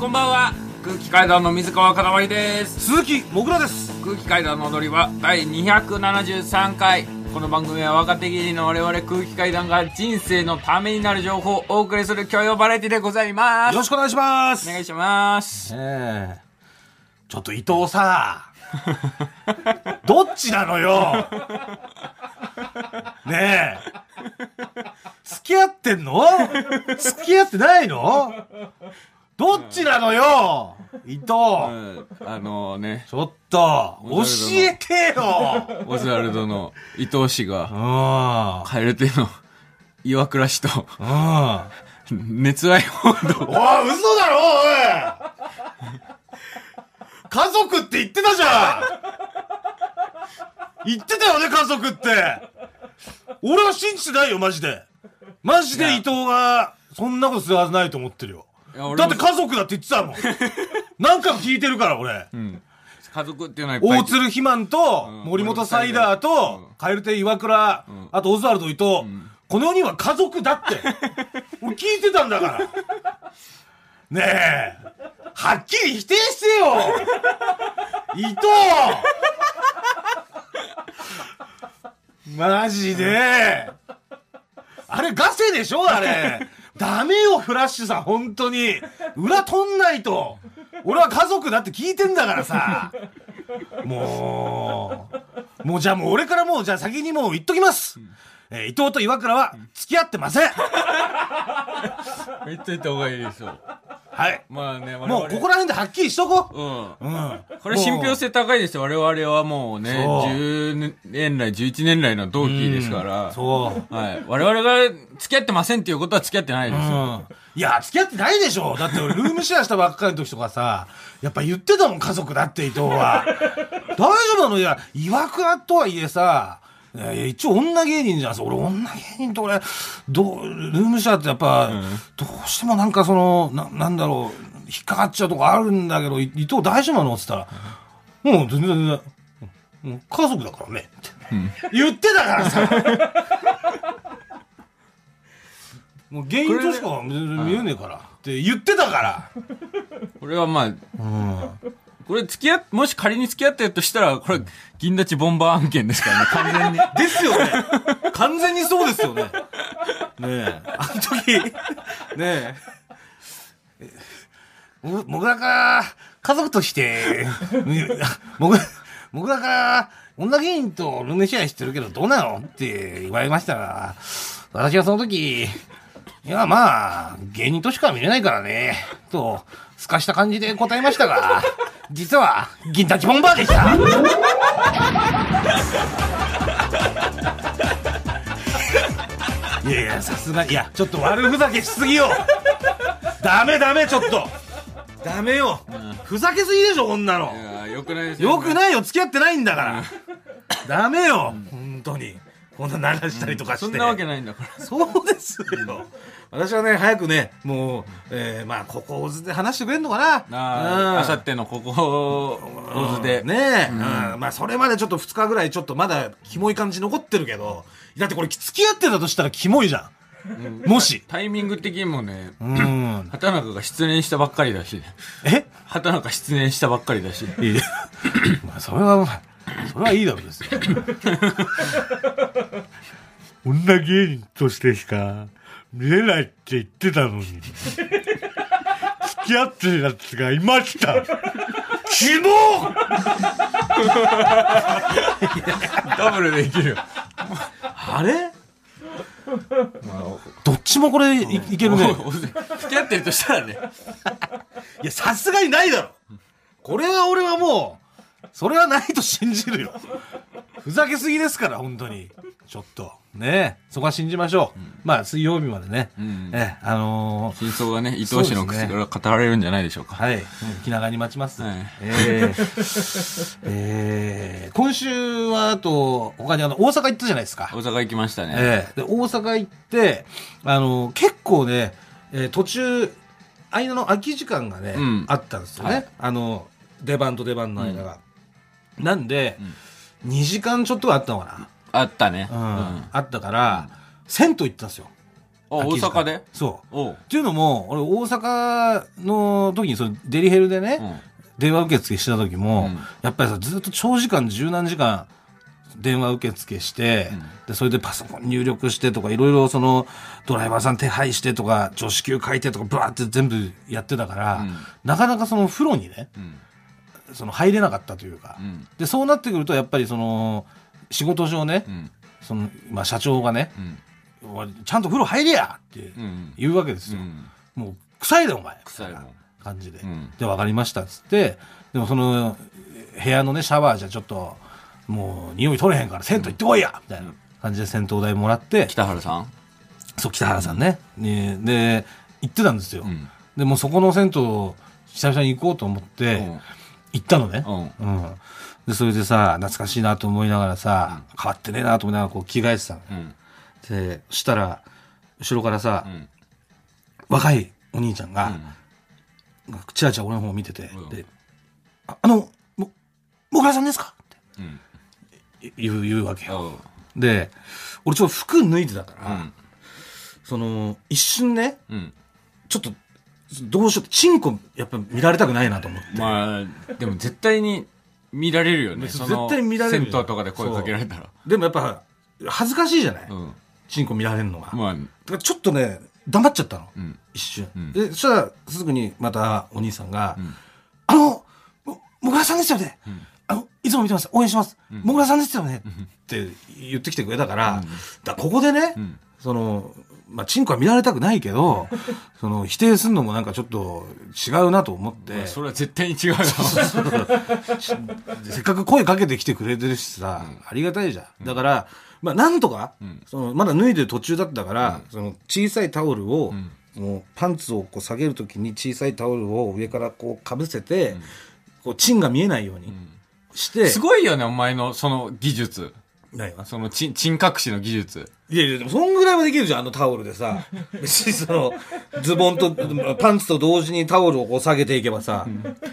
こんばんは。空気階段の水川かたまりです。鈴木もぐらです。空気階段の踊りは第273回。この番組は若手芸人の我々空気階段が人生のためになる情報をお送りする教養バラエティでございます。よろしくお願いします。お願いします。ええ。ちょっと伊藤さ どっちなのよ。ねえ。付き合ってんの？付き合ってないの？どっちなのよ？伊藤。うん。あのね。ちょっと教えてよ。オズワルドの伊藤氏がうん。蛙亭の岩倉氏とうん。熱愛報道。おい、嘘だろ、おい。家族って言ってたじゃん。言ってたよね、家族って。俺は信じてないよ、マジで。マジで伊藤が、そんなことするはずないと思ってるよ。だって家族だって言ってたもん。何回も聞いてるから、俺。うん。家族っていうのはいっぱい大鶴肥満と、うん。森本サイダーと、蛙亭岩倉、あとオズワルド伊藤、この世には家族だって。俺聞いてたんだから。ねえ、はっきり否定してよ。伊藤。マジであれガセでしょあれダメよ、フラッシュさん、本当に。裏取んないと。俺は家族だって聞いてんだからさ。もう、もうじゃあもう俺からもうじゃあ先にもう言っときます。えー伊藤と岩倉は付き合ってません。言っといた方がいいでしょはい。まあねもうここら辺ではっきりしとこうんう。うん。これ信憑性高いですよ。我々はもうね、そう10年来、11年来の同期ですから。そう。はい。我々が付き合ってませんっていうことは付き合ってないですよ。うん。いや、付き合ってないでしょ。だって俺、ルームシェアしたばっかりの時とかさ、やっぱ言ってたもん、家族だって伊藤は。大丈夫なの？いや、岩倉とはいえさ、いやいや一応女芸人じゃん。俺、女芸人と俺、どう、ルームシェアってやっぱ、どうしてもなんかその、な、なんだろう、引っかかっちゃうとこあるんだけど、い伊藤大丈夫なの？って言ったら、もう全然全然、家族だからね。って言ってたからさ。もう原因としか見えねえからって言ってたから。これはまあ、うん。これ付き合っ、もし仮に付き合ってるとしたら、これ、銀立ちボンバー案件ですからね、完全に。ですよね。完全にそうですよね。ねえ。あの時、ねえ。ももぐらから家族として、もぐ、もぐらから女芸人とルームシェアしてるけどどうなのって言われましたが、私はその時、いや、まあ、芸人としか見れないからね、と、すかした感じで答えましたが、実は、銀立ちボンバーでした。いやいや、さすがに、いや、ちょっと悪ふざけしすぎよ。ダメダメ、ちょっと。ダメよ。ふざけすぎでしょ、こんなのい。やーよくないですよ、よくないよ、付き合ってないんだから。ダメよ、本当に。こんな流したりとかして。そんなわけないんだから。そうですよ。私はね、早くね、もう、えー、まあ、ここをずで話してくれんのかな。ああ、あさってのここ、オズで。ねえ、うんまあそれまでちょっと2日ぐらいちょっとまだキモい感じ残ってるけどだってこれ付き合ってたとしたらキモいじゃん、もしタイミング的にもね、うん畑中が失恋したばっかりだし、え？畑中失恋したばっかりだし。いやまあそれはそれはいいだろうですよ女芸人としてしか見れないって言ってたのに付き合ってるやつがいましたキモダブルできる。あれ？どっちもこれいいけるねお付き合ってるとしたらね。いや、さすがにないだろ。これは俺はもう、それはないと信じるよ。ふざけすぎですから、本当に。ちょっと。ねえ、そこは信じましょう。まあ、水曜日までね。んええ、あのー真相がね、伊藤氏の口から語られるんじゃないでしょうか。はい。気長に待ちます。はいええええ今週は、あと、他にあの、大阪行ったじゃないですか。大阪行きましたね。ええで、大阪行って、あの、結構ね、えー途中、間の空き時間がね、うんあったんですよね。はいあの、出番と出番の間が。なんで、2時間ちょっとはあったのかあったね。な。うん。あったから、銭湯行ったんですよ。大阪で？そう。っていうのも俺大阪の時にそのデリヘルでね、うん。電話受付してた時も、うん。やっぱりさずっと長時間十何時間電話受付して、うん。でそれでパソコン入力してとかいろいろそのドライバーさん手配してとか助手給書いてとかバーって全部やってたから、うん。なかなかその風呂にねうんその入れなかったというか、うん。でそうなってくるとやっぱりその仕事上ね、うん。そのまあ、社長がねちゃんと風呂入れやってうん。言うわけですよ、うん。もう臭いだお前。臭い感じで、うん。で分かりましたっつってでもその部屋のねシャワーじゃちょっともう匂い取れへんから銭湯行ってこいやみたいな感じで銭湯代もらって、北原さん？そう北原さんね、ねで行ってたんですよ、うん。でもうそこの銭湯久々に行こうと思ってうん行ったのね、うん。うん。でそれでさ懐かしいなと思いながらさ、変わってねえなと思いながらこう着替えてたの。うん。でそしたら後ろからさ、うん。若いお兄ちゃんが、チラチラ俺の方を見てて、うん。で、ああの、も、もぐらさんですか？うん。って言う、言うわけよ。で、俺ちょっと服脱いでたから、うん。その、一瞬ね、うん。ちょっと、どうしようチンコやっぱ見られたくないなと思って。まあでも絶対に見られるよね絶対見られるよ銭湯とかで声かけられたらでもやっぱ、恥ずかしいじゃない、うんチンコ見られるのが。だかまあらちょっとね、黙っちゃったの。うん一瞬、うんで、そしたら、すぐにまたお兄さんが、うんあの、ももぐらさんですよね。んあの、いつも見てます。応援します。んもぐらさんですよね。って言ってきてくれたから、うんだここでね、うんその、まあ、チンコは見られたくないけど、その、否定するのもなんかちょっと違うなと思って、まあそれは絶対に違うよ。せっかく声かけてきてくれてるしさ、ありがたいじゃん。だから、まあ、なんとか、ん。そのまだ脱いでる途中だったから、その小さいタオルを、ん。そのパンツをこう下げるときに小さいタオルを上からこうかぶせて、こう、チンが見えないようにして、すごいよねお前のその技術。ないわ。そのチンチン隠しの技術いやいや、でもそんぐらいはできるじゃん、あのタオルでさ。別にその、ズボンと、パンツと同時にタオルをこう下げていけばさ、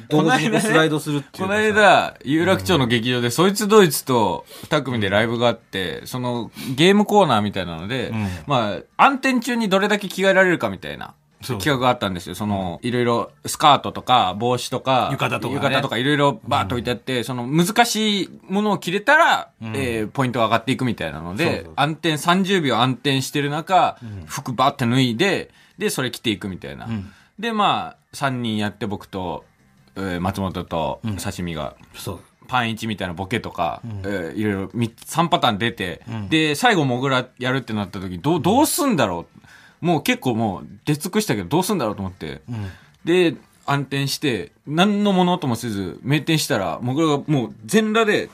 同時にスライドするっていうこのかさ。間、有楽町の劇場で、そいつドイツと二組でライブがあって、そのゲームコーナーみたいなので、ん。まあ、暗転中にどれだけ着替えられるかみたいな企画があったんですよ。その、いろいろスカートとか帽子とか、浴衣とかね。浴衣とかいろいろバーッと置いてあって、その難しいものを着れたら、えーポイントが上がっていくみたいなので、そう暗転30秒暗転してる中、服バーって脱いで、で、それ着ていくみたいな。ん。で、まあ、3人やって僕と、えー松本と刺身が、そう。パン1みたいなボケとか、えーいろいろ3、3パターン出て、で、最後モグラやるってなった時、どう、どうすんだろう？もう結構もう出尽くしたけど、どうすんだろうと思って。で、暗転して、何の物音もせず、名店したら、モグラがもう全裸で、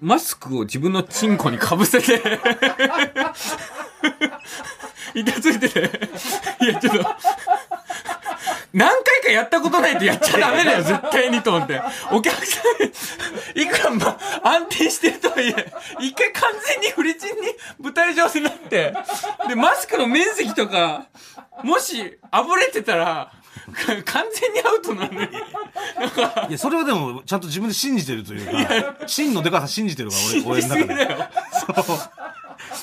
マスクを自分のチンコにかぶせて、板ついてて、いや、ちょっと、何回かやったことないとやっちゃダメだよ、絶対にと思って。お客さん、いくら、ま、安定してるとはいえ、一回完全にフリチンに舞台上になって、で、マスクの面積とか、もし、あぶれてたら、か完全にアウトなのに。いや、それはでも、ちゃんと自分で信じてるというか、真のデカさ信じてるから、俺、俺の中で。過ぎだよ。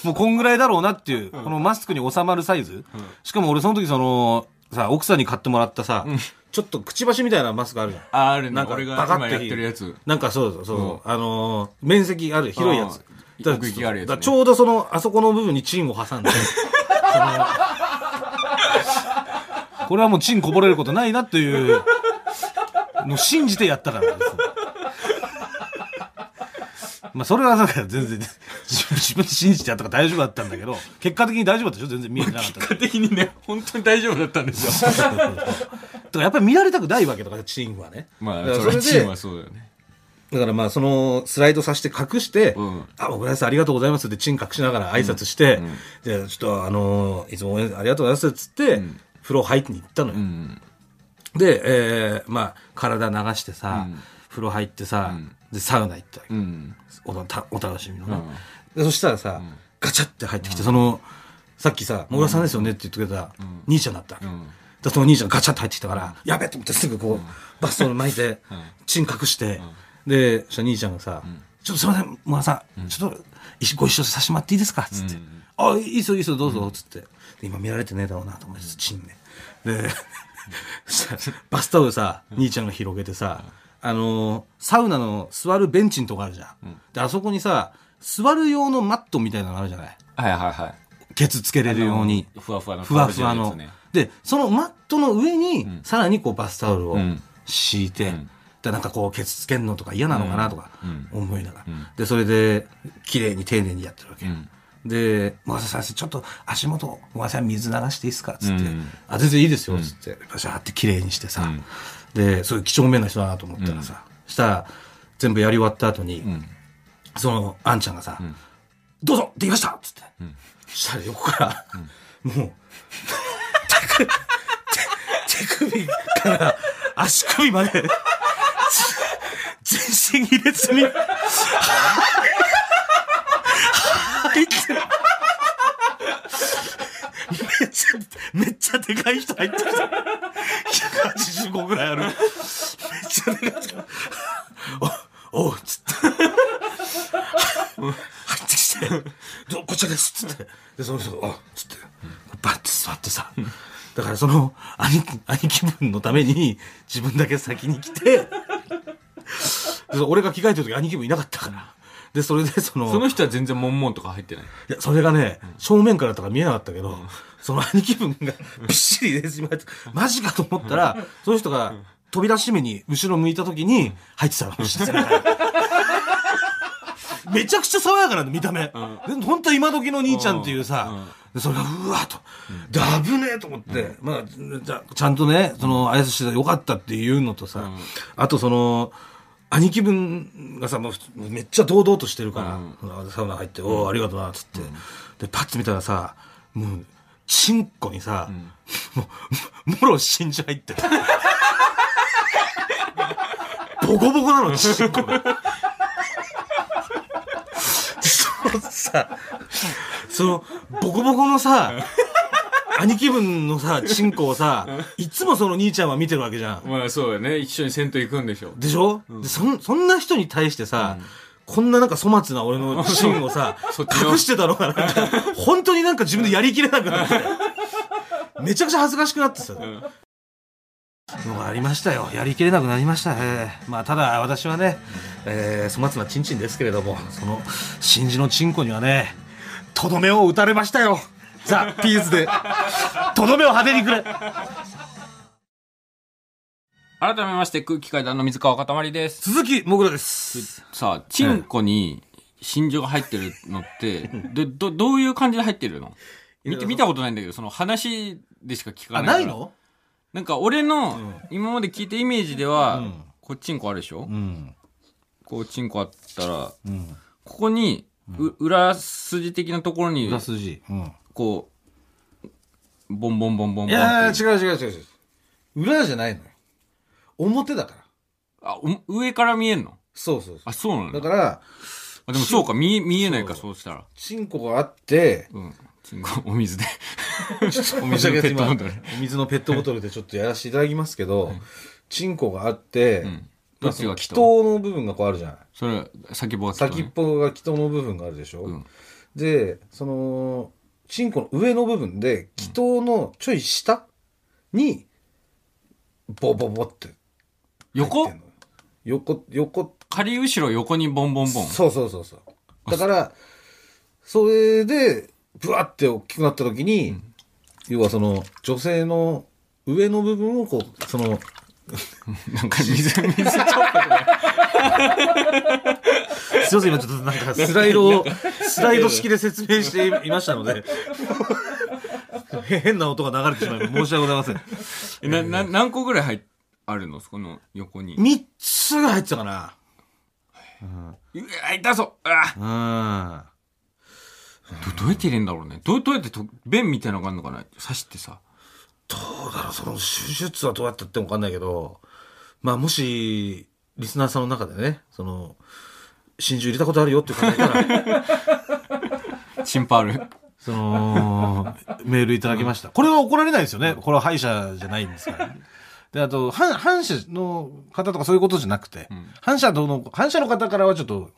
もうこんぐらいだろうなっていう、このマスクに収まるサイズ。しかも俺その時その、さ、奥さんに買ってもらったさ、ちょっとくちばしみたいなマスクあるじゃん。あ、あるね。なんか俺がバカって今やってるやつ。なんかそうそうそう、あのー面積ある広いやつ。うんだから奥行きがあるやつねだからちょうどその、あそこの部分にチンを挟んで、そのこれはもうチンこぼれることないなっていうのを信じてやったからです。まあそれはだから全然自分で信じてやったから大丈夫だったんだけど、結果的に大丈夫だったでしょ？全然見えてなかった結果的にね、本当に大丈夫だったんですよ。だからやっぱり見られたくないわけだから、チンはね。まあ、それはチームではそうだよね。だからまあそのスライドさせて隠して、うんあ、小倉さんありがとうございますってチン隠しながら挨拶して、じゃあちょっとあのーいつも応援ありがとうございますっつって、風呂入ってに行ったのよ。うん。で、えー、まあ体流してさ、うん風呂入ってさ、んでサウナ行ったうん。おたお楽しみのな、うんでそしたらさ、ガチャって入ってきて、そのさっきさ「小倉さんですよね」って言ってくれた兄ちゃんだった。わけ、うん。でその兄ちゃんガチャって入ってきたから、やべえ！と思ってすぐこう、バストル巻いて、チン隠して、で、そしたら兄ちゃんがさ、ちょっとすいません、もがさん、ちょっとご一緒させてもらっていいですか？つって。あ、いいっすよ、いいっすよ、どうぞ、つって。で今見られてねえだろうなと思って、チンね。で、さバスタオルさ、兄ちゃんが広げてさ、あのーサウナの座るベンチのとこあるじゃん。で、あそこにさ、座る用のマットみたいなのあるじゃない？はいはいはい。ケツつけれるように。ふわふわの。ふわふわの。で、そのマットの上に、さらにこうバスタオルをん。敷いて、ん。でなんかこう、ケツつけんのとか嫌なのかなとかうん。思いながら。ん。で、それで、綺麗に丁寧にやってるわけ。んで、もがさん、ちょっと足元、もがさん水流していいですか？つって、うんあ、全然いいですよ、つって、バシャーって綺麗にしてさ、ん。で、そういう几帳面な人だなと思ったらさ、したら、全部やり終わった後に、うん。その、あんちゃんがさ、んどうぞできましたっつって。んそしたら横から、もう、手首手手首から足首まで、全身入れ墨。入ってる。めっちゃ、めっちゃでかい人入ってきた。185ぐらいある。めっちゃでかい人。お、おう、つって。入ってきて、どこっちらですっつって。で、その人が、あつって、バッて座ってさ。だからその、兄貴、兄貴分のために、自分だけ先に来て、で俺が着替えてる時兄貴分いなかったから。で、それでその、その人は全然モンモンとか入ってない？いや、それがね、正面からとか見えなかったけど、その兄貴分がびっしり入れてしまって、マジかと思ったら、その人が扉閉めに後ろ向いた時に入ってたの、自然からめちゃくちゃ爽やかなんだ、見た目。で本当今時の兄ちゃんっていうさ、でそれがうわーと、で、危ねえと思って、まあ、じゃちゃんとね、その、挨拶してたらよかったっていうのとさ、あとその、兄貴分がさ、もうめっちゃ堂々としてるから、サウナ入って、おお、ありがとうな、つって。で、パッと見たらさ、もう、チンコにさ、もう、もろ真珠入ってる。ボコボコなの、チンコが。さ、その、ボコボコのさ、兄貴分のさ、チンコをさ、いつもその兄ちゃんは見てるわけじゃん。まあそうよね。一緒に銭湯行くんでしょ。でしょ、でそんそんな人に対してさ、こんななんか粗末な俺の チンをさ隠してたのかな本当になんか自分でやりきれなくなって。めちゃくちゃ恥ずかしくなってさ、のがありましたよ。やりきれなくなりました、えーまあただ私はね、えー粗末なチンチンですけれどもその真珠のチンコにはねとどめを打たれましたよ。ザ・ピーズで。とどめを派手にくれ。改めまして空気階段の水川かたまりです。鈴木もぐらです。さあ、チンコに真珠が入ってるのって、ど、ど、どういう感じで入ってるの？見て、見たことないんだけど、その話でしか聞かなあい。ないの？なんか俺の今まで聞いたイメージでは、んこうチンコあるでしょ、うんこうチンコあったら、うんここに、う裏筋的なところに裏、筋。うん。こう、ボンボンボンボンボン。いやー、違う違う違う違う。裏じゃないのよ。表だから。あ、お上から見えんの？そうそうそあ、そうなう。のだから、あ、でもそうか、見え、見えないか、そそうしたら。チンコがあって、うん。チンコ、お水で。お水のペットボトルお水のペットボトルでちょっとやらせていただきますけど、チンコがあって、うん。どまあっちが気筒の部分がこうあるじゃない？それ、先っぽが気筒ね先っぽが気筒の部分があるでしょ？うんで、その、チンコの上の部分で、気筒のちょい下に、ボボボってってんの。横、横仮後ろ横にボンボンボン。そうそうそうそう。だから、それで、ブワって大きくなった時に、要はその、女性の上の部分をこう、その、なんか水、水ちょっとね。すいません、今ちょっとなんかスライドを、スライド式で説明していましたので、変な音が流れてしまい申し訳ございません。えな、な、何個ぐらい入っ、あるのそこの横に？3つが入ってたかな。うわ、痛そうあうん。ど、どうやって入れんだろうね。どう、どうやってと、弁みたいなのがあるのかな刺してさ。どうだろう、その手術はどうやってやってもわかんないけど、まあもし、リスナーさんの中でね、その、真珠入れたことあるよっていう方いたら、チンパール。その、メールいただきました。これは怒られないですよね。これは歯医者じゃないんですから。で、あと、反反社の方とかそういうことじゃなくて、ん反社の、反社の方からはちょっと、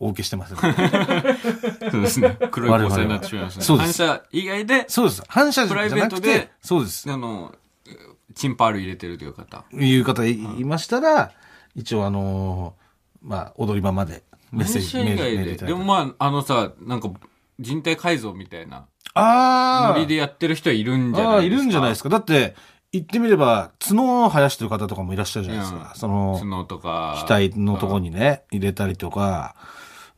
お受けしてます そうですね。黒い交際になってしまいましたね。そうです反射以外で、そうです。反射じプライゃなくベートでて、そうです。あの、チンパール入れてるという方。いう方いいましたら、一応あのーまあ、踊り場までメッセージ。メールメールいただいてでもまあ、あのさ、なんか、人体改造みたいな、あーノリでやってる人はいるんじゃああ、いないですか？るんじゃないですか。だって、言ってみれば、角を生やしてる方とかもいらっしゃるじゃないですか。うんその、角とか。額のとこにね、入れたりとか、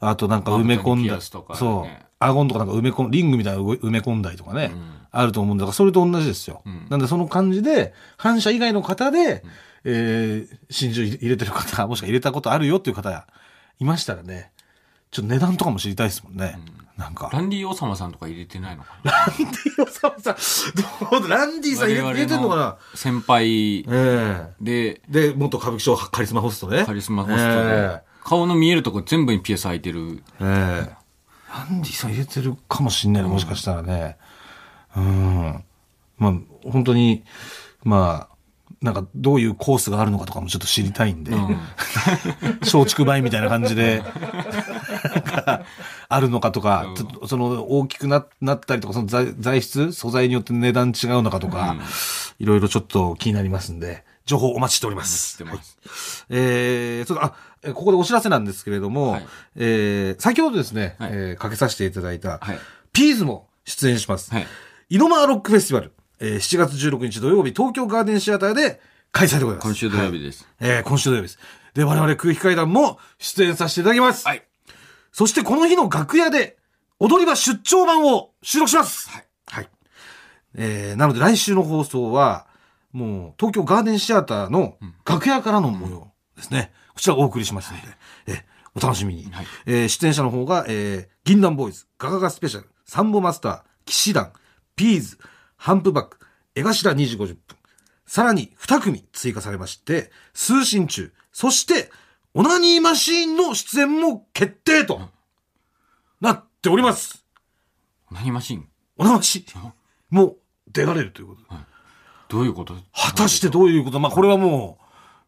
あとなんか埋め込んだね。そう。顎のとかなんか埋め込ん、リングみたいなの埋め込んだりとかね、うん。あると思うんだから、それと同じですよ。ん。なんでその感じで、反射以外の方で、えー、真珠入れてる方、もしくは入れたことあるよっていう方いましたらね、ちょっと値段とかも知りたいですもんね。なんか。ランディ・オサマさんとか入れてないのかな？ランディ・オサムさん、どうだ？ランディさん入れてんのかな？先輩えで、え。で、元歌舞伎町カリスマホストね。カリスマホストえで、顔の見えるとこ全部にピアス開いてる。ええ。ランディさん入れてるかもしんないね、もしかしたらね。うん。まあ、本当に、まあ、なんかどういうコースがあるのかとかもちょっと知りたいんで、うん。松竹梅みたいな感じで、なんかあるのかとか、うん。ちょっとその大きくななったりとか、その材材質、素材によって値段違うのかとか、いろいろちょっと気になりますんで、情報お待ちしております。知ってます。えー、そうだ、あ、えーここでお知らせなんですけれども、はいえー、先ほどですね、はいえーかけさせていただいた、はいピーズも出演します。はい。イノマーロックフェスティバル、えー、7月16日土曜日、東京ガーデンシアターで開催でございます。今週土曜日はいです。えー今週土曜日です。で、我々空気階段も出演させていただきます。はい。そしてこの日の楽屋で、踊り場出張版を収録します。はい。はい。えー、なので来週の放送は、もう東京ガーデンシアターの楽屋からの模様ですね。こちらをお送りしますので、えーお楽しみに。はいえー出演者の方が、えー、銀杏ボーイズ、ガガガスペシャル、サンボマスター、騎士団、ピーズ、ハンプバック、江頭2時50分。さらに2組追加されまして、通信中、そして、オナニーマシーンの出演も決定となっております。何マシン？オナニーマシーンも出られるということで。どういうこと？果たしてどういうこと？まあ、これはも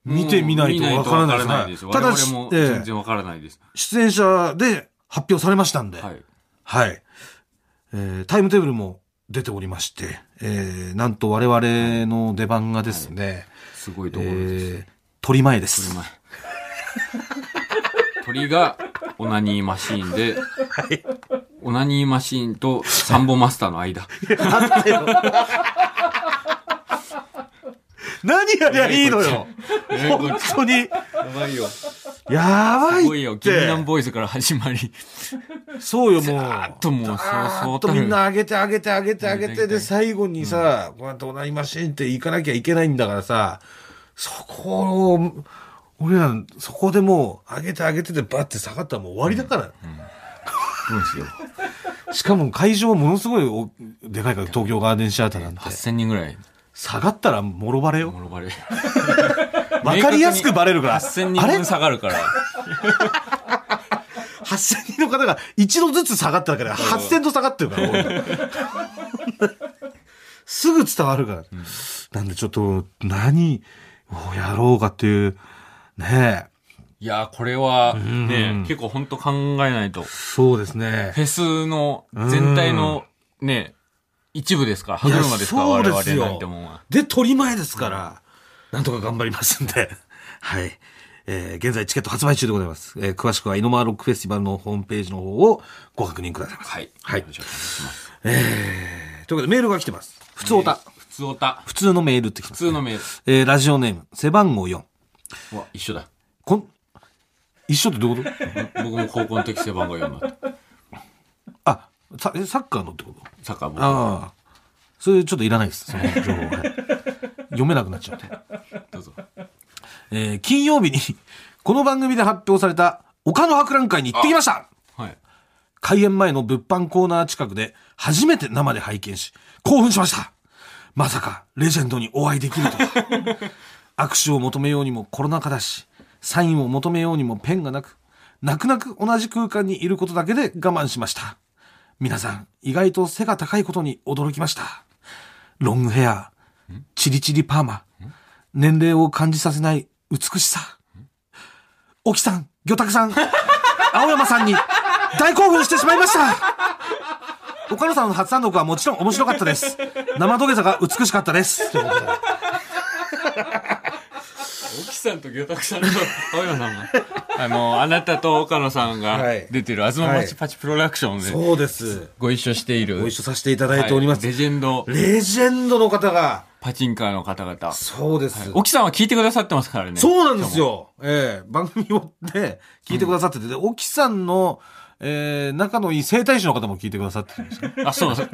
う、見てみないとわからないです。ね。ただ我々もええ全然わからないです。出演者で発表されましたんで、はい。はい。えータイムテーブルも出ておりまして、えーなんと我々の出番がですね、すごいところです。えー鳥前です。鳥前。鳥がオナニーマシーンで、オナニーマシーンとサンボマスターの間。何やりゃいいのよ本当に。やばいよ。やばいって。すごいよ。銀杏ボーイズから始まり。そうよ、もう。あともう、そうあそうとみんな上げて上げて上げて上げて、で、最後にさ、こうやってオナニーマシーンって行かなきゃいけないんだからさ、そこを、俺ら、そこでもう、上げて上げてでバッて下がったらもう終わりだから。そうですよ。しかも会場ものすごいおでかいから、東京ガーデンシアターなんて。8000人ぐらい、下がったらもろバレよ。もろバレ。わかりやすくバレるから。8000人あれ？分下がるから。?8000 人の方が一度ずつ下がったから、8000と下がってるから、俺 すぐ伝わるから。なんでちょっと、何をやろうかっていう、ねえ。いやー、これは、んね、結構本当考えないと。そうですねフ。ェスの全体のね、一部ですか？ら、歯車ですか？ら、我々なんてもんは。で、取り前ですから、なんとか頑張りますんで。はい。えー現在チケット発売中でございます。えー詳しくはイノマーロックフェスティバルのホームページの方をご確認くださいませ。はい。はいじゃあお願いします。えーということでメールが来てます。普通おた。普通おた。普通のメールって来てます、普通のメール。えーラジオネーム、背番号4。うわ、一緒だ。こん、一緒ってどういうこと？僕も高校の時背番号4だった。あ、さえサッカーのってこと？サッカー僕。ああ。それちょっといらないです、その情報は。はい読めなくなっちゃうて。どうぞ。えー金曜日に、この番組で発表された、岡の博覧会に行ってきましたはい。開演前の物販コーナー近くで、初めて生で拝見し、興奮しましたまさか、レジェンドにお会いできるとは。握手を求めようにもコロナ禍だし、サインを求めようにもペンがなく、泣く泣く同じ空間にいることだけで我慢しました。皆さん、意外と背が高いことに驚きました。ロングヘア、チリチリパーマ、年齢を感じさせない美しさ。沖さん、魚拓さん、青山さんに大興奮してしまいました岡野さんの初単独はもちろん面白かったです生土下座が美しかったです さんと魚拓さんと 青山さんが、あの、あなたと岡野さんがはい。出てる、東町パチプロダクションでそうです。ご一緒している、ご一緒させていただいております、はい。レジェンド。レジェンドの方が。パチンカーの方々。そうです、沖さんは聞いてくださってますからね。そうなんですよ。ええ。番組をね、聞いてくださってて、で、沖さんの、えー、仲のいい整体師の方も聞いてくださってるんですよ。あ、そうそう。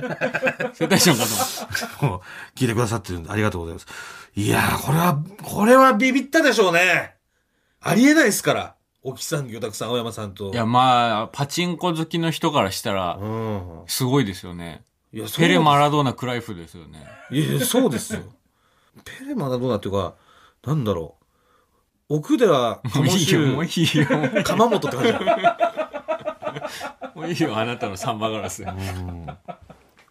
世帯師の方も。聞いてくださってるんで、ありがとうございます。いやー、これは、これはビビったでしょうね。ありえないですから。沖さん、魚拓さん、青山さんと。いや、まあ、パチンコ好きの人からしたらう、ん。すごいですよね。いや、そうペレ、マラドーナ、クライフですよね。いやいや、そうですよ。ペレマラドーナっていうか、なんだろう。奥では、もういいよ、もういいいよ。鎌本って感じだ。もういいよ、あなたのサンバガラス。か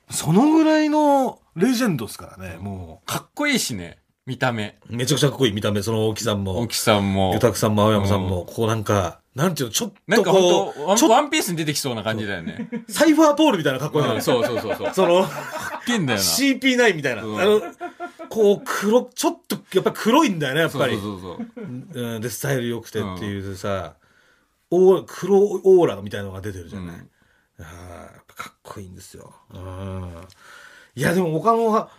そのぐらいのレジェンドですからね、もっこいいしね、見た目。う。めちゃくちゃかっこいい見た目、その沖さんも。沖さんもゆ。たくさんも青山さんも、こうなんか、なんていうの、ちょっなんかとこう、ちょっンワンピースに出てきそうな感じだよね。と、サイファーポールみたいなかっこいいのうん、そうそうそうそう。その、かっけえんだよな。CP9 みたいな。あうんの、こう、黒、ちょっと、やっぱ黒いんだよね、やっぱり。そうそうそう。うん、で、スタイル良くてっていうさ、オーラ黒オーラみたいなのが出てるじゃない。うんあーやっぱかっこいいんですよ。うん。いや、でも他の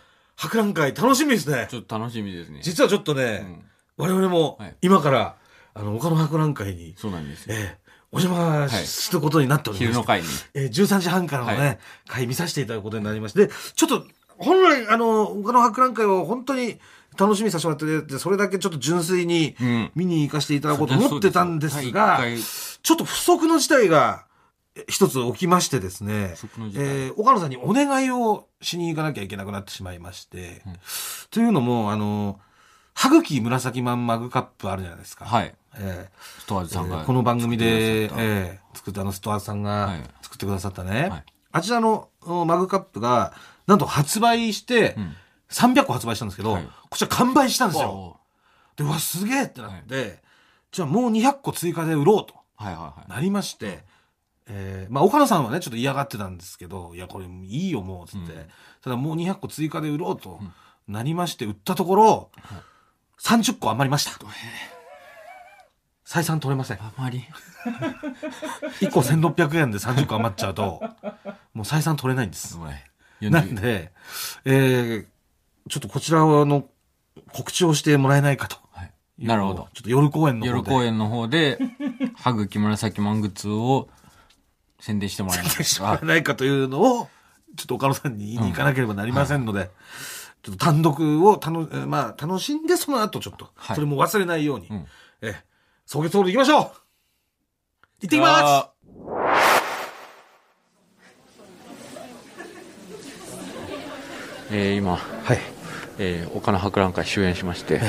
博覧会楽しみですね。ちょっと楽しみですね。実はちょっとね、うん我々もはい今から、あの、他の博覧会に、そうなんですよ。ええお邪魔はいすることになっております。昼の会に。えー13時半からのね、はい会見させていただくことになりまして、でちょっと、本来、あの、他の博覧会を本当に楽しみにさせてもらってて、それだけちょっと純粋にうん見に行かせていただこうと思ってたんですが、大会ちょっと不測の事態がえ一つ起きましてですね、えー岡野さんにお願いをしに行かなきゃいけなくなってしまいまして、うん。というのも、あの、歯茎紫マンマグカップあるじゃないですか。はい。えーストアーズさんが。この番組で、ええ作ったあのストアさんがはい。作ってくださったね、はい。あちらのおマグカップがなんと発売して、うん。300個発売したんですけど、はい。こちら完売したんですよ。おでうわすげえってなって、じゃあもう200個追加で売ろうとはいはいはい。なりまして、えーまあ岡野さんはねちょっと嫌がってたんですけどいやこれいいよもうっつって、うんただもう200個追加で売ろうとなりまして売ったところ、30個余りました採算取れませんあまり。1個1600円で30個余っちゃうと、もう採算取れないんです。なんで、えー、ちょっとこちらの告知をしてもらえないかと。はいなるほど。ちょっと夜公演の方で。夜公演の方で、歯茎紫マングッズを宣伝してもらいましてすもらえないかというのを、ちょっと岡野さんに言いに行かなければなりませんので、ちょっと単独をたの、えーまあ、楽しんで、その後ちょっと、はい。それも忘れないように、うん。えー、草月ホール行きましょう。行ってきます。えー、今、はい。えー、岡野博覧会終演しまして、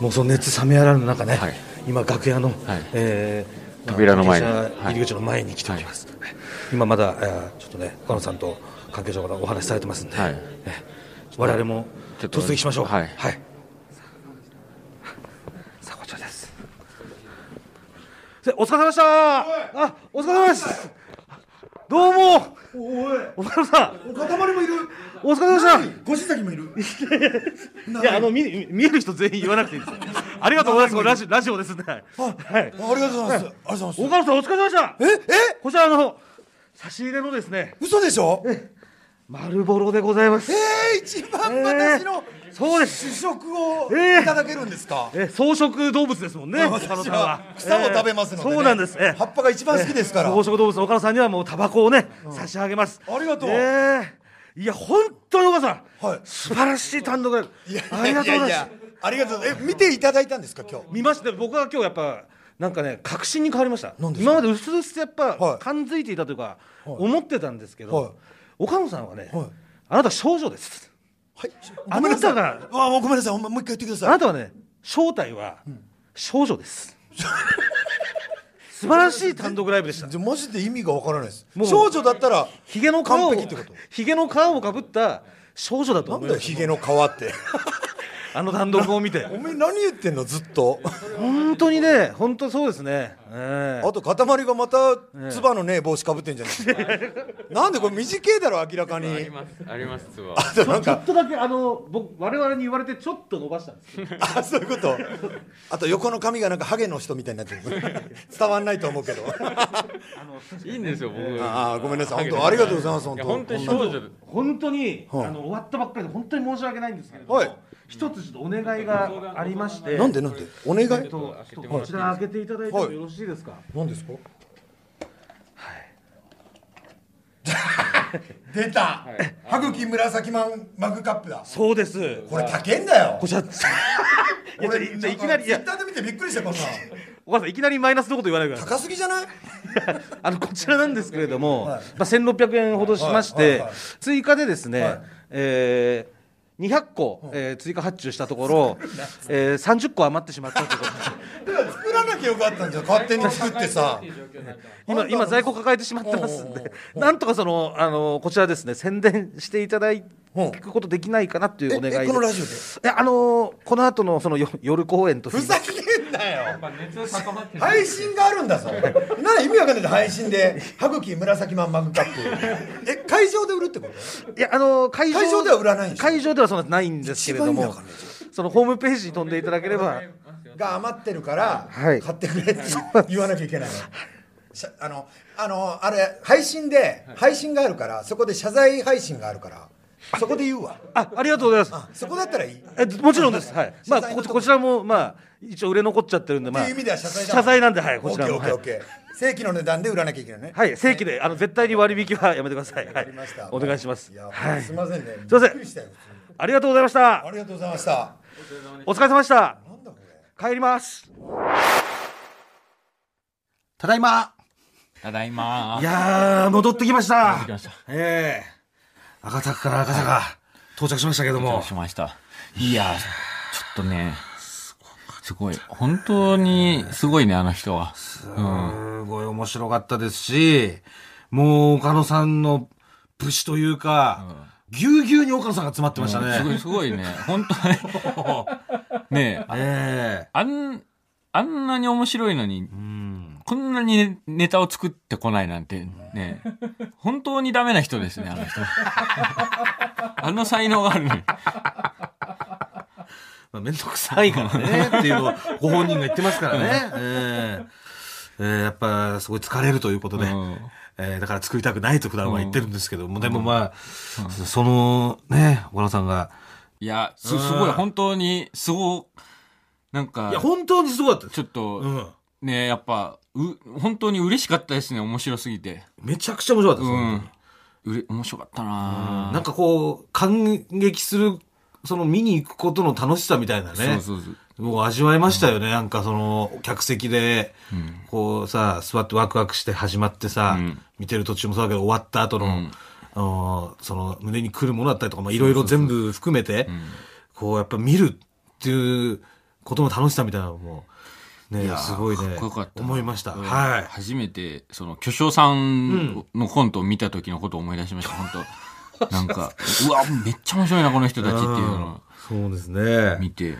もうその熱冷めやらぬ中ね、はい。今楽屋の、はい。えー扉の前に。入り口の前に来ております、今まだ、えーちょっとね岡野さんと関係者の方お話しされてますんで、はい。えー我々も突撃しましょう。はい。さあこちらです。せお疲れ様でした。あお疲れ様です。どうも。岡野さん塊もいる。お疲れ様でした。ご子崎もいる。いや、あの、見、見える人全員言わなくていいですよ。ありがとうございます。これラジオ、ラジオですね。はい。ありがとうございますありがとうございます岡野さん、お疲れ様でした。ええ？こちら、あの、差し入れのですね、嘘でしょ？丸ボロでございます。えー、一番私のそうです。試食をえーいただけるんですか、え、草食動物ですもんね。私さんはは。草を食べますので、ねそうなんです。え葉っぱが一番好きですから、草食動物の岡野さんにはもうタバコをね、差し上げます。ありがとうええいや、本当に岡野さん、はい素晴らしい単独ありがとうございます。ありがとう。え見ていただいたんですか今日？見まして僕は今日やっぱなんかね確信に変わりました。今まで薄々やっぱ、はい。感づいていたというか、思ってたんですけど、はい。岡野さんはね、はい。あなた少女です。はい。あなたがあごめんなさい。ほんまもう一回言ってくだあさないたはね正体は少女です、素晴らしい単独ライブでした。じゃマジで意味がわからないです。少女だったらひげの皮を完璧ってこと？ひげの皮をかぶった少女だとなん思います。だよヒゲの皮ってあの単独を見て。お前何言ってんのずっと。本当にね本当そうですね、あと塊がまたつばのねえ帽子かぶってんじゃない なんでこれ短いだろ明らかに。あります。ありますわ。あとなんちょっかとだけあの僕我々に言われてちょっと伸ばしたんです あそういうこと？あと横の髪がなんかハゲの人みたいになってる。伝わんないと思うけど。いいんですよ僕。ああごめんなさい。本当ありがとうございます本当。に本当。に、はい。あの終わったばっかりで本当に申し訳ないんですけれども、はい。一つちょっとお願いがありまして。なんでなんで？お願い？こちら開けていただいてもよろしいですか、何ですか？出た！歯茎紫マンマグカップだ。そうです。これ高えんだよ。こちら いきなりツイッターで見てびっくりしたこんなん お母さんいきなりマイナスのこと言わないでください。高すぎじゃない？あのこちらなんですけれども、はい。まあ、1600円ほどしまして、はいはいはい追加でですね、はい。えー200個、えー追加発注したところ、えー30個余ってしまったということでなきゃよかったんじゃん勝手に作ってさ。今今在庫抱えてしまってますんで。なんとかそのあのこちらですね宣伝していただうんくことできないかなというお願いこのラジオで？えあのこの後のそのよ夜公演とふざけんなよ。熱高まって配信があるんだぞ。なん意味わかんない配信で。歯茎紫マンマグカップ。え会場で売るってこと？いやあの会場会場では売らない会場ではそんなないんですけれども。そのホームページに飛んでいただければが余ってるからはい買ってくれって言わなきゃいけないあのあのあれ配信で配信があるからそこで謝罪配信があるからそこで言うわあありがとうございますあそこだったらいいえもちろんです。はい。まあこちらもまあ一応売れ残っちゃってるんでまあっていう意味では謝罪だ謝罪なんではいこちらもオッケーオッケーオッケー正規の値段で売らなきゃいけないねはい、はい正規であの絶対に割引はやめてください。はいわかりました。お願いしますいや、。はい。すみませんね。すいませんありがとうございましたあ。りがとうございました。お疲れ様でした。帰ります。ただいま。ただいまいやー戻ってきました。来ましたええ赤坂から赤坂到着しましたけども到着。しましたいやちょっとねすごい本当にすごいねあの人はうんすごい面白かったですし、もう岡野さんの節というか、ぎゅうぎゅうに岡野さんが詰まってましたね。すごいすごいね。本当に。ねえ。ええ。あんあんなに面白いのにうん。こんなにネタを作ってこないなんてね本当にダメな人ですねあの人。あの才能があるのに。まあ、めんどくさいからね、っていうのをご本人が言ってますからね。ええ。ええやっぱ、すごい疲れるということで、うんええだから作りたくないと普段は言ってるんですけども、でもまあ、そのね、岡野さんが、いやすすごいうん。本当にすごなんかいや、本当にすごかった。ちょっと、うん。ねやっぱう本当に嬉しかったですね面白すぎて。めちゃくちゃ面白かったです、うん。うれ面白かったな。なんかこう、感激する、その見に行くことの楽しさみたいなね。そうそうそうもう味わいましたよね。なんかその、客席で、うん。こうさ、座ってワクワクして始まってさ、うん。見てる途中もそうだけど、終わった後の、のその、胸に来るものだったりとか、まあいろいろ全部含めて、んこうやっぱ見るっていうことの楽しさみたいなのも、ねいや、ーすごいねかっこよかったな。思いました。うん。はい。初めてその巨匠さんのコントを見た時のことを思い出しました、本当。なんかうわめっちゃ面白いなこの人たちっていうのを。そうですね。見て、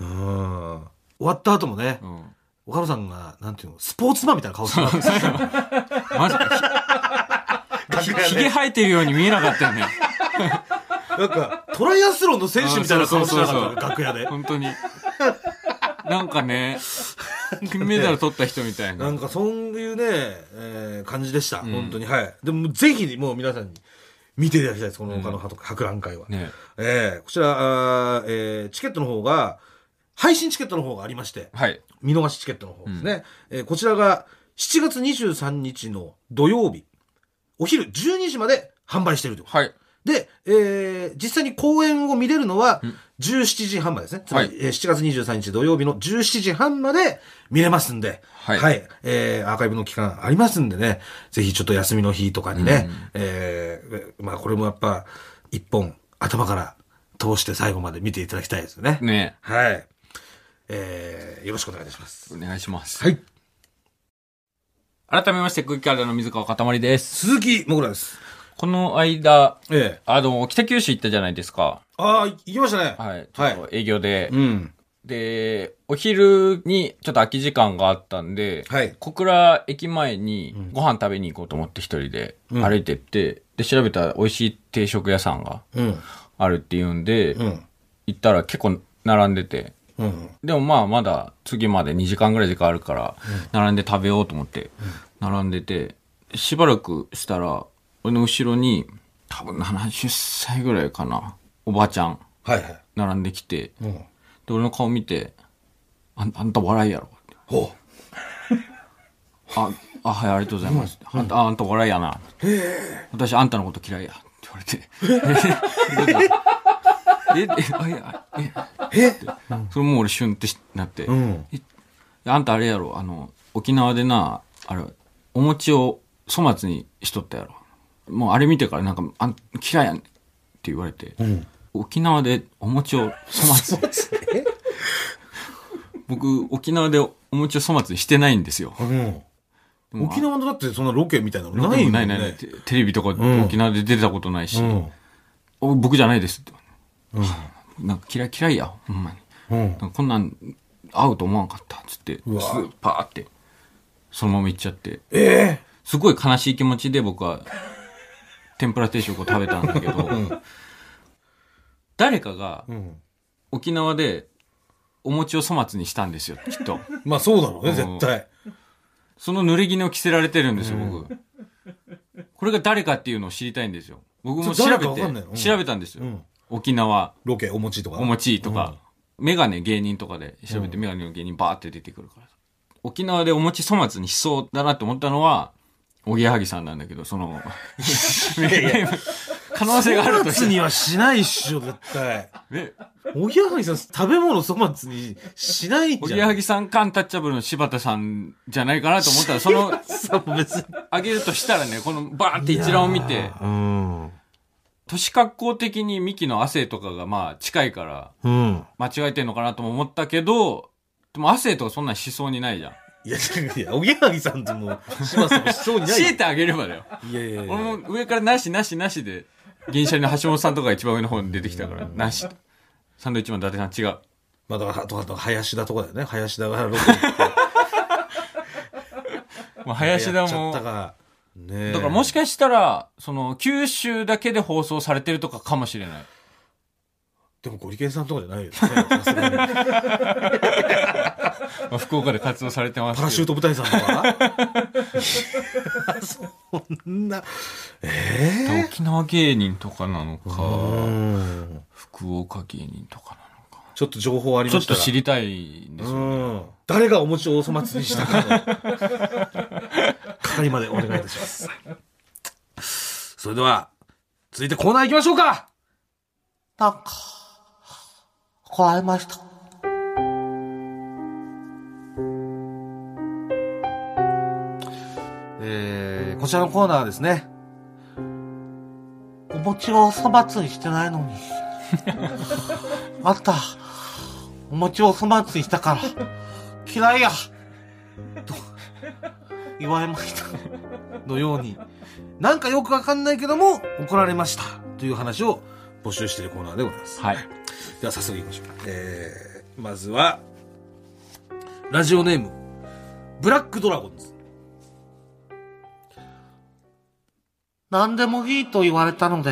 うん。終わった後もね、うん、岡野さんが、なんていうの、スポーツマンみたいな顔してた。マジか ひひげ生えてるように見えなかったよねなんか、トライアスロンの選手みたいな顔してなかった楽屋で。本当になんかね金メダル取った人みたいななんか、そういうね、えー感じでした。ん本当に。はい。でも、ぜひ、もう皆さんに見ていただきたいです。この岡野博博覧会は。ねえーこちら、あーえーチケットの方が、配信チケットの方がありまして、はい。見逃しチケットの方ですね。えーこちらが7月23日の土曜日、お昼12時まで販売していると。はい。で、えー実際に公演を見れるのは17時半までですね。つまり、はい。えー7月23日土曜日の17時半まで見れますんで、はい。えーアーカイブの期間ありますんでね、ぜひちょっと休みの日とかにね、えーまあこれもやっぱ一本頭から通して最後まで見ていただきたいですよね。ね。はい。えーよろしくお願いいたします。お願いしますはい。改めまして空気階段の水川かたまりです鈴木もぐらです。この間ええあの北九州行ったじゃないですかああ、行きましたね。はいちょはいっと営業で、うん。で、お昼にちょっと空き時間があったんで、はい小倉駅前にご飯食べに行こうと思って一人で歩いてって、で、調べたら美味しい定食屋さんがうん。あるっていうんで、うん。行ったら結構並んでて、うん。でもまあまだ次まで2時間ぐらい時間あるから、並んで食べようと思って、並んでて、しばらくしたら、俺の後ろに、多分70歳ぐらいかな、おばちゃん、はいはい。並んできて、うん。で、俺の顔見て、あんあんた笑いやろって。ほあ、あ、はい、ありがとうございます。あんた、ああんた笑いやな。私、あんたのこと嫌いや。って言われて。え、え、あいや、え、え？それもう俺シュンってしなって。うん。えあんたあれやろ、あの、沖縄でな、あれ、お餅を粗末にしとったやろ。もうあれ見てからなんか、あん嫌いやねんって言われて。うん。沖縄でお餅を粗末に。僕、沖縄でお餅を粗末にしてないんですよ。うん。も沖縄のだってそんなロケみたいなのないもんね。もないないない。テテレビとかん沖縄で出たことないし、うん。お僕じゃないですって。なんか嫌い嫌いや、ほんまに。うん。なんかこんなん合うと思わんかった、つって。うわすぐパーって、そのまま行っちゃって。えすごい悲しい気持ちで僕は、天ぷら定食を食べたんだけど、誰かがえうん。沖縄でお餅を粗末にしたんですよ、きっと。まあそうだろうね、うん絶対。その濡れ衣を着せられてるんですよ、僕。これが誰かっていうのを知りたいんですよ。僕も調べて、ん調べたんですよ。うん沖縄、ロケ、お餅とか？お餅とか、メガネ芸人とかで調べてメガネの芸人バーって出てくるから。沖縄でお餅粗末にしそうだなって思ったのは、おぎやはぎさんなんだけど、その、可能性があると粗末に。はしないっしょ、絶対。ねおぎやはぎさん、食べ物粗末にしないじゃん。ぎやはぎさんかアンタッチャブルの柴田さんじゃないかなと思ったら、その。あげるとしたらね、このバーって一覧を見て、うん。都市格好的にミキの亜生とかがまあ近いから、うん。間違えてんのかなとも思ったけど、でも亜生とかそんなんしそうにないじゃん。いや、いや、おぎやはぎさんとも、島さんもしそうにない。強いてあげればだよ。いやいやいや。俺も上からなしなしなしで、銀シャリの橋本さんとかが一番上の方に出てきたから、なし。サンドイッチマン伊達さん違う。まあ、だから、あと、あと、林田とかだよね。林田がロケ行って。もう林田も。ねえだからもしかしたら、その、九州だけで放送されてるとかかもしれない。でも、ゴリケンさんとかじゃないよね。さすがに まあ、福岡で活動されてますけどパラシュート部隊さんとか？そんな、え沖縄芸人とかなのえか、うん。福岡芸人とかなのか。ちょっと情報ありちょましたら。っと知りたいんですよ。うん。誰がお餅をお粗末にしたかの係までお願いいたします。それでは、続いてコーナー行きましょうかなんか、怒られました。えー、こちらのコーナーはですね、お餅を粗末にしてないのに。あった、お餅を粗末にしたから、嫌いや。と、言われました。のように、なんかよくわかんないけども、怒られました。という話を募集しているコーナーでございます。はい。では早速行きましょう。えー、まずは、ラジオネーム、ブラックドラゴンズ。何でもいいと言われたので、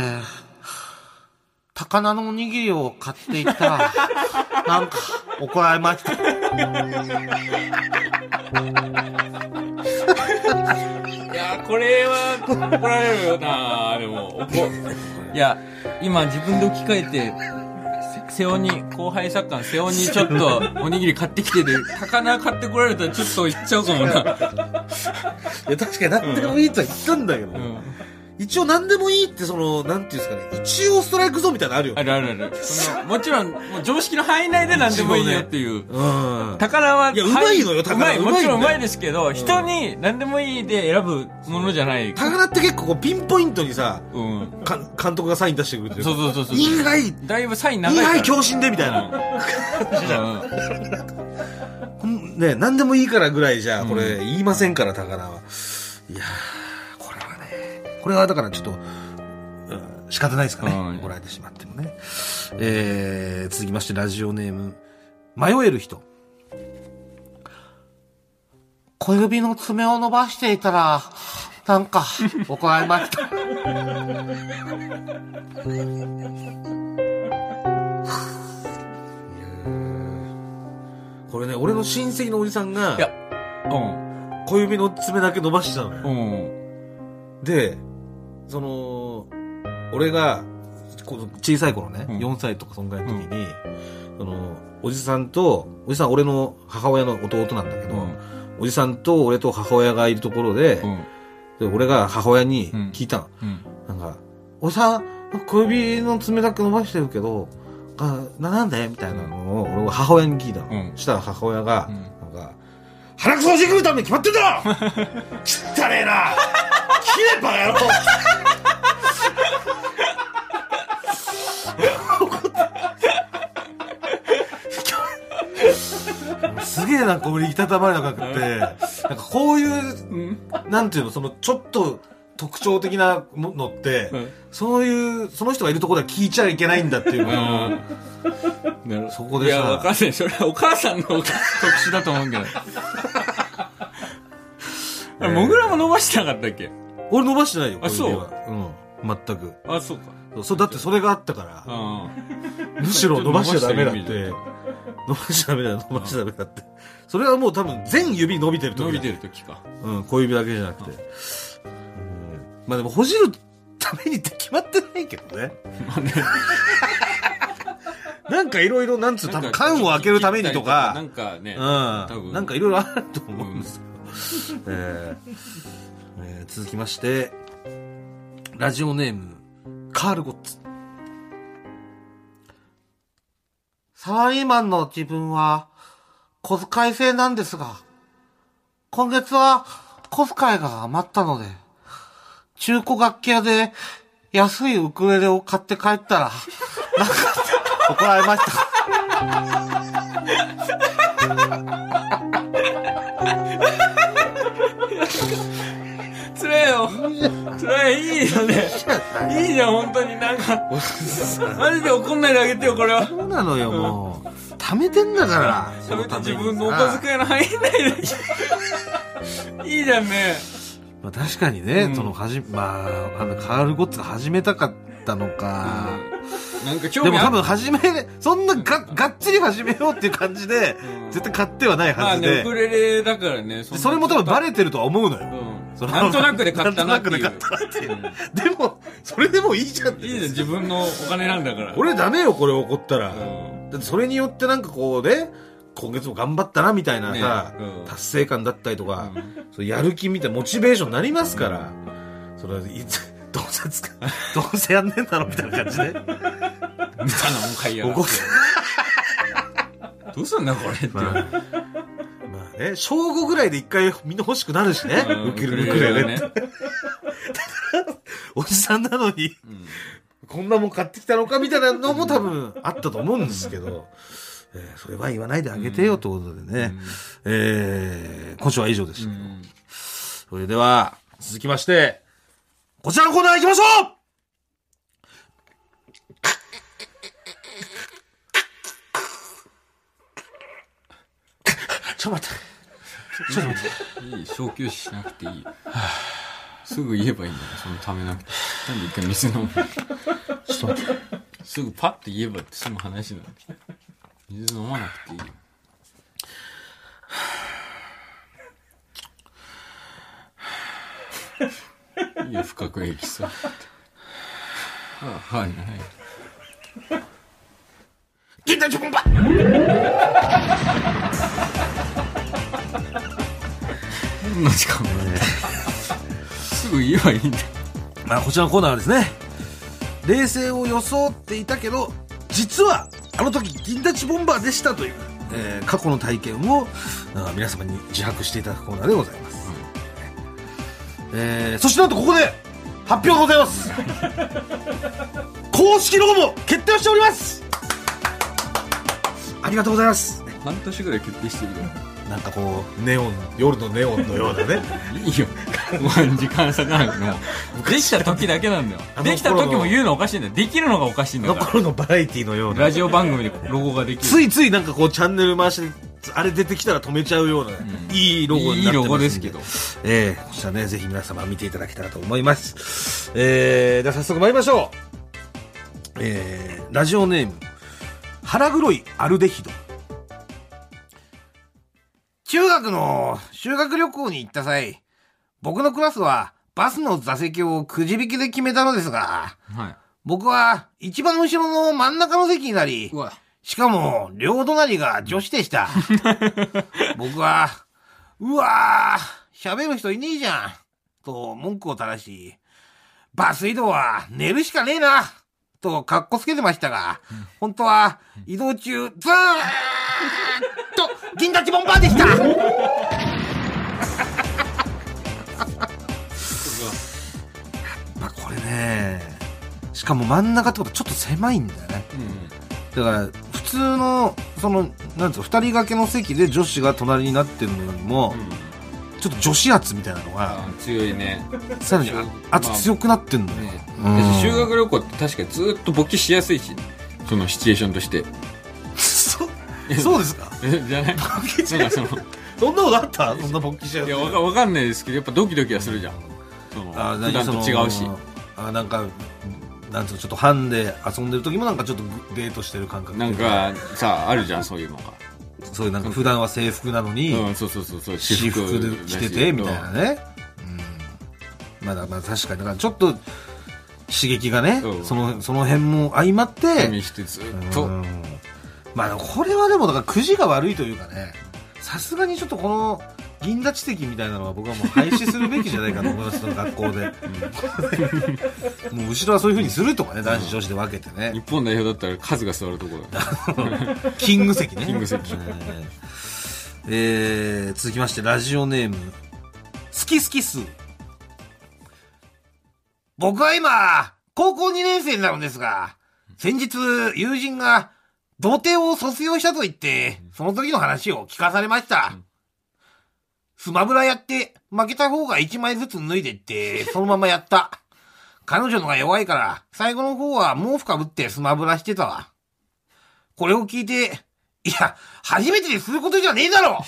高菜のおにぎりを買っていったら、なんか怒られました。いや、これは怒られるよなでも。怒いや、今自分で置き換えて、せ瀬尾に、後輩作家の瀬尾にちょっとおにぎり買ってきてで、高菜買ってこられたらちょっと行っちゃうかもな。いや、確かに何でもいいとは言ったんだけど、うん。一応何でもいいってその、なんていうんですかね、一応ストライクゾーンみたいなのあるよね。あるあるある。もちろん、もう常識の範囲内で何でもいいよっていう。うん。宝は、いやうまいのよは宝うまい、もちろんううまいですけど、人に何でもいいで選ぶものじゃない。高菜って結構こうピンポイントにさ、うん。か監督がサイン出してくれてる。そうそうそうそう。意外、だいぶサイン長意いから。外強心でみたいな。うんね、何でもいいからぐらいじゃ、うんこれ言いませんから、高菜は。いやー、これはだからちょっと、うん仕方ないですかね。うん怒られてしまってもね。えー、続きまして、ラジオネーム、迷える人。小指の爪を伸ばしていたら、なんか、怒られました。これね、俺の親戚のおじさんがい、やうん。小指の爪だけ伸ばしてたのよ。うん。で、その、俺が、小さい頃ね、うん4歳とかそんぐらいの時に、その、おじさんと、おじさん俺の母親の弟なんだけど、うんおじさんと俺と母親がいるところで、うん。で俺が母親にうん聞いたの。うん。なんか、おじさん、小指の爪だけ伸ばしてるけど、あななんでみたいなのを俺は母親に聞いたの。うんしたら母親が、うんなんか、鼻くそをしてくるために決まってんだろ 汚ねえな切れバカ野郎。すげえなんか俺いたたまれなかって、なんかこういう、なんていうの、そのちょっと特徴的なのって、うんそういう、その人がいるところでは聞いちゃいけないんだっていうの。を、そこでさ。いや、わかんない。それはお母さんの特殊だと思うけど。あれ、モグラも伸ばしてなかったっけ？俺伸ばしてないよ、あ小指は。うん。全く。あ、そうか。そうそうだってそれがあったから、うん。むしろ伸ばしちゃダメだって。伸ばしちゃダメだよ、伸ばしちゃダメだって。それはもう多分全指伸びてる時だ伸びてる時か。うん、小指だけじゃなくて。うんまあでも、ほじるためにって決まってないけどね。なんかいろいろ、なんつう、多分缶を開けるためにとか、なんかね、うん。多分なんかいろいろあると思うんですけど。えーえー続きまして、ラジオネーム、カールゴッツ。サラリーマンの自分は、小遣い制なんですが、今月は小遣いが余ったので、中古楽器屋で安いウクレレを買って帰ったら、なんか怒られました。つれいいよね。いいじゃん、本当になんか。マジで怒んないであげてよ、これは。そうなのよ、もう。貯めてんだから。せめて自分のお小遣いの入んないで。いいじゃんね。まあ確かにね、うんその、はじ、まあ、あの、カールゴッツが始めたかったのか。なんか興味あでも多分始め、そんなが、がっつり始めようっていう感じで、うん絶対買ってはないまあね、はずでウク。レレだからね。でそれも多分バレてるとは思うのよ。うん。なんとなくで買ったなっていう。でも、それでもいいじゃん。いいじゃん、自分のお金なんだから。俺ダメよ、これ怒ったら。うんだってそれによってなんかこうね、今月も頑張ったなみたいなさ、達成感だったりとか、うんやる気みたいなモチベーションになりますから、それいつ、どうせつか、どうせやんねえんだろみたいな感じで。みたいなもん買いやが怒っ。っ てどうすんだ、これって。まあ、まあね、正午ぐらいで一回みんな欲しくなるしね。うん。ウクレレウクレレね。おじさんなのに、こんなもん買ってきたのかみたいなのも多分あったと思うんですけど、えーそれは言わないであげてよということでね、えー今週は以上でした。うん。それでは、続きまして、こちらのコーナー行きましょうちょっと待って。ちょっと待って。いい、小休止しなくていい。すぐ言えばいいんだよ、そのためなくて。なんで一回水飲むちょっと待って。すぐパッて言えばって済む話なんだ。水飲まなくていいよ。いいよ、深く息吸って。ああ、はい、はい。銀座チョコンパこんな時間すぐ言えばいいんだよ。まあ、こちらのコーナーはですね、冷静を装っていたけど、実は、あの時、銀立ちボンバーでしたという、えー過去の体験を、あ皆様に自白していただくコーナーでございます。えーそしてなんとここで、発表でございます公式ロゴも決定しておりますありがとうございます。半年ぐらい決定してるよなんかこうネオン夜のネオンのようなね。いいよ。もう時間差がなくてもうできた時だけなんだよ。できた時も言うのおかしいんだよ。できるのがおかしいんだから頃のバラエティのような。ラジオ番組でロゴができる。ついついなんかこうチャンネル回してあれ出てきたら止めちゃうような、いいロゴになってますんいいロゴですけど。ええこちらねぜひ皆様見ていただけたらと思います。えー、では早速参りましょう。えー、ラジオネーム腹黒いアルデヒド中学の修学旅行に行った際僕のクラスはバスの座席をくじ引きで決めたのですがはい僕は一番後ろの真ん中の席になりしかも、両隣が女子でした。僕は、うわぁ、喋る人いねえじゃん。と文句を垂らし、バス移動は寝るしかねえな。と格好つけてましたが、本当は移動中、ずーっと銀立ちボンバーでした。まあこれね、しかも真ん中ってことはちょっと狭いんだよね。だから、普通の、その、なんつうの、二人掛けの席で女子が隣になってるのよりも、ちょっと女子圧みたいなのが、あ強いね。さらに圧強くなってんのよ。ね。うん修学旅行って確かにずっと勃起しやすいしそのシチュエーションとしてそ、そうですか？えじゃない？なんかそのそんなことあった？そんな勃起しちゃういやわかわかんないですけどやっぱドキドキはするじゃん。そのあ普段と違うし。あ、なんか、なんつうの、ちょっと班で遊んでる時もなんかちょっとデートしてる感覚なんかさあるじゃんそういうのが。そういうなんか普段は制服なのに、うんそうそうそうそう私服で着ててみたいなね、うん、まだまあ確かに。だからちょっと刺激がね、う。んそのその辺も相まってしてずっと。うんまあこれはでもだからくじが悪いというかねさすがにちょっとこの銀立ち席みたいなのは僕はもう廃止するべきじゃないかと思いますその学校で、もう後ろはそういうふうにするとかね男子女子で分けてね。日本代表だったら数が座るところだ。キング席ね。キング席えー。えー続きまして、ラジオネーム、好き好き数。僕は今、高校2年生になるんですが、先日、友人が、童貞を卒業したと言って、その時の話を聞かされました。スマブラやって、負けた方が1枚ずつ脱いでって、そのままやった。彼女のが弱いから、最後の方は毛布かぶってスマブラしてたわ。これを聞いて、いや、初めてですることじゃねえだろ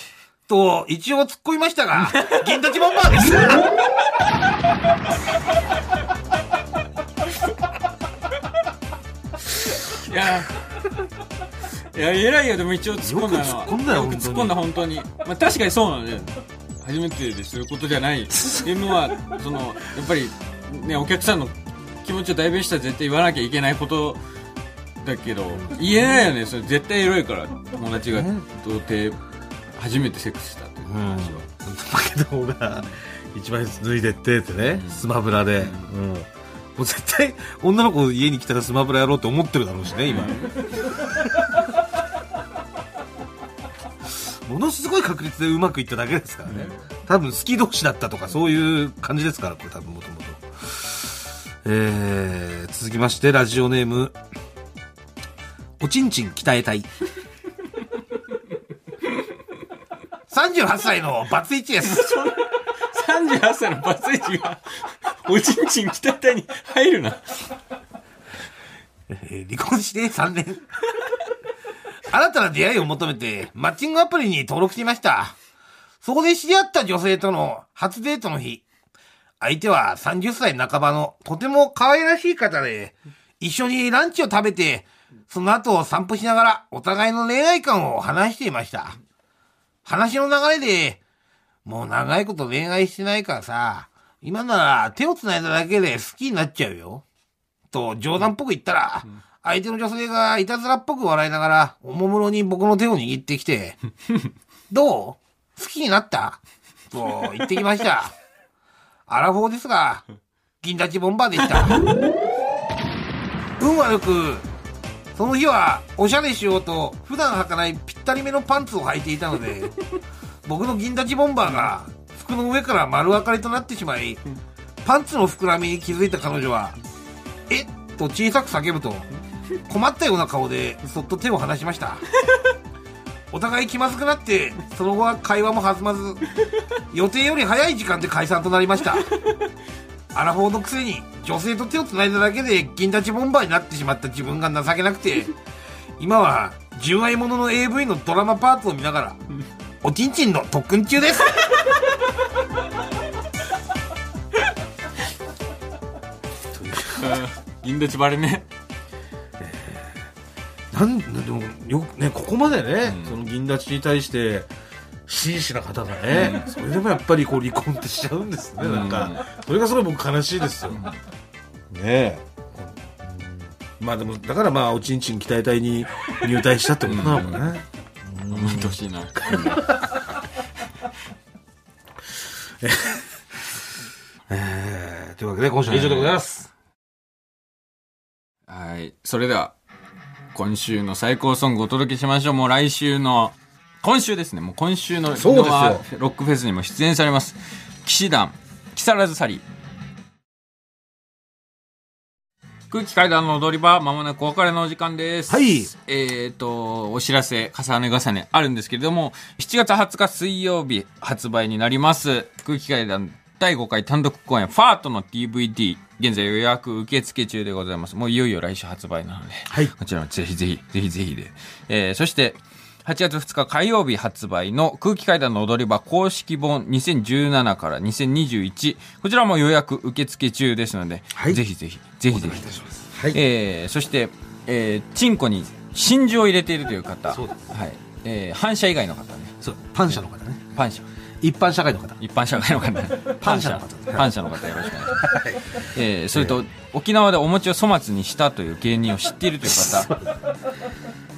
と、一応突っ込みましたが、銀立ちボンバーです。いやいや偉いよでも一応突っ込んだのは。よく突っ込んだよよく突っ込んだ本当に。まあ確かにそうなのね。初めてですることじゃない。っていうのはそのやっぱりねお客さんの気持ちを代弁したら絶対言わなきゃいけないことだけど言えないよねそれ。絶対エロいから。友達が童貞初めてセックスしたっていう。話は、負けた方が、一枚ずつ脱いでってってね、スマブラで。うん。もう絶対、女の子家に来たらスマブラやろうって思ってるだろうしね、今。ものすごい確率でうまくいっただけですからね。多分好き同士だったとかそういう感じですから、これ多分もともと。えー、続きまして、ラジオネーム、おちんちん鍛えたい。38歳のバツイチです。38歳のバツイチがおちんちん北田に入るなえー離婚して3年。新たな出会いを求めて、マッチングアプリに登録していました。そこで知り合った女性との初デートの日。相手は30歳半ばのとても可愛らしい方で、一緒にランチを食べて、その後散歩しながらお互いの恋愛観を話していました。話の流れで、もう長いこと恋愛してないからさ、今なら手を繋いだだけで好きになっちゃうよ。と冗談っぽく言ったら、相手の女性がいたずらっぽく笑いながら、おもむろに僕の手を握ってきて、どう？好きになった？と言ってきました。アラフォーですが、銀立ちボンバーでした。運悪く、その日はおしゃれしようと普段履かないぴったりめのパンツを履いていたので、僕の銀立ちボンバーが服の上から丸分かりとなってしまい、パンツの膨らみに気づいた彼女は、えっ？と小さく叫ぶと、困ったような顔でそっと手を離しました。お互い気まずくなってその後は会話も弾まず予定より早い時間で解散となりましたアラフォーのくせに女性と手をつないだだけで銀立ちボンバーになってしまった自分が情けなくて今は純愛ものの AV のドラマパートを見ながらおちんちんの特訓中です 銀立ちバレね。なんでもよくねここまでね、その銀立ちに対して真摯な方がね、それでもやっぱりこう離婚ってしちゃうんですね、なんか。それがそれ僕悲しいですよ、ねえ。うん。まあでもだからまあおちんちん期待隊に入隊したってことなのかね、見てほしいな。えーというわけで今週は以上でございます、はい。それでは、今週の最高ソングをお届けしましょう。もう来週の、今週ですね。もう今週のそうですよノアロックフェスにも出演されます。騎士団、木更津サリー。空気階段の踊り場、まもなくお別れのお時間です。はい。えっ、と、お知らせ、重ね重ねあるんですけれども、7月20日水曜日発売になります、空気階段第5回単独公演、ファートの DVD、現在予約受付中でございます。もういよいよ来週発売なので、はいこちらもぜひぜひ、ぜひぜひで。えーそして、8月2日火曜日発売の空気階段の踊り場公式本2017から2021。こちらも予約受付中ですので、はいぜひぜひ、ぜひぜひ。はいえーそして、えーチンコに真珠を入れているという方。そうですはい。えー反射以外の方ね。そうパン社の方ねパン社。一般社会の方。一般社会の方。パン社の方。パン社の方よろしくお願いします。えーそれと、沖縄でお餅を粗末にしたという芸人を知っているという方。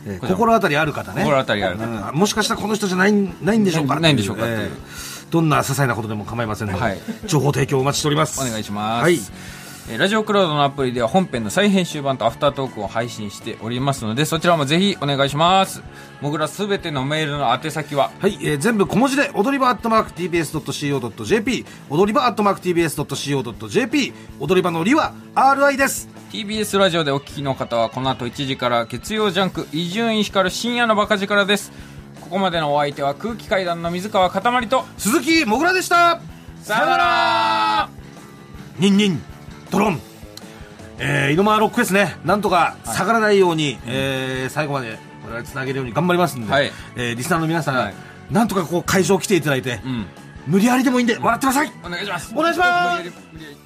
えー心当たりある方ね。心当たりある方。うん。もしかしたらこの人じゃないないんでしょうか。ないんでしょうかえーどんな些細なことでも構いませんので、はい。情報提供お待ちしております。お願いします。はい。えーラジオクロードのアプリでは本編の再編集版とアフタートークを配信しておりますので、そちらもぜひお願いします。もぐらすべてのメールの宛先は、はい、えー全部小文字で踊り場アットマーク TBS.CO.JP 踊り場アットマーク TBS.CO.JP 踊り場のりは RI です。TBS ラジオでお聞きの方はこの後1時から月曜ジャンク伊集院光る深夜のバカ力です。ここまでのお相手は空気階段の水川かたまりと鈴木もぐらでした。さよなら。ニンニンドロン。えー、井の間ロックフェスね。なんとか下がらないように、えー最後まで我々つなげるように頑張りますんで、はい。えーリスナーの皆さん、はい。なんとかこう会場来ていただいて、うん。無理やりでもいいんで笑ってください。お願いします。お願いします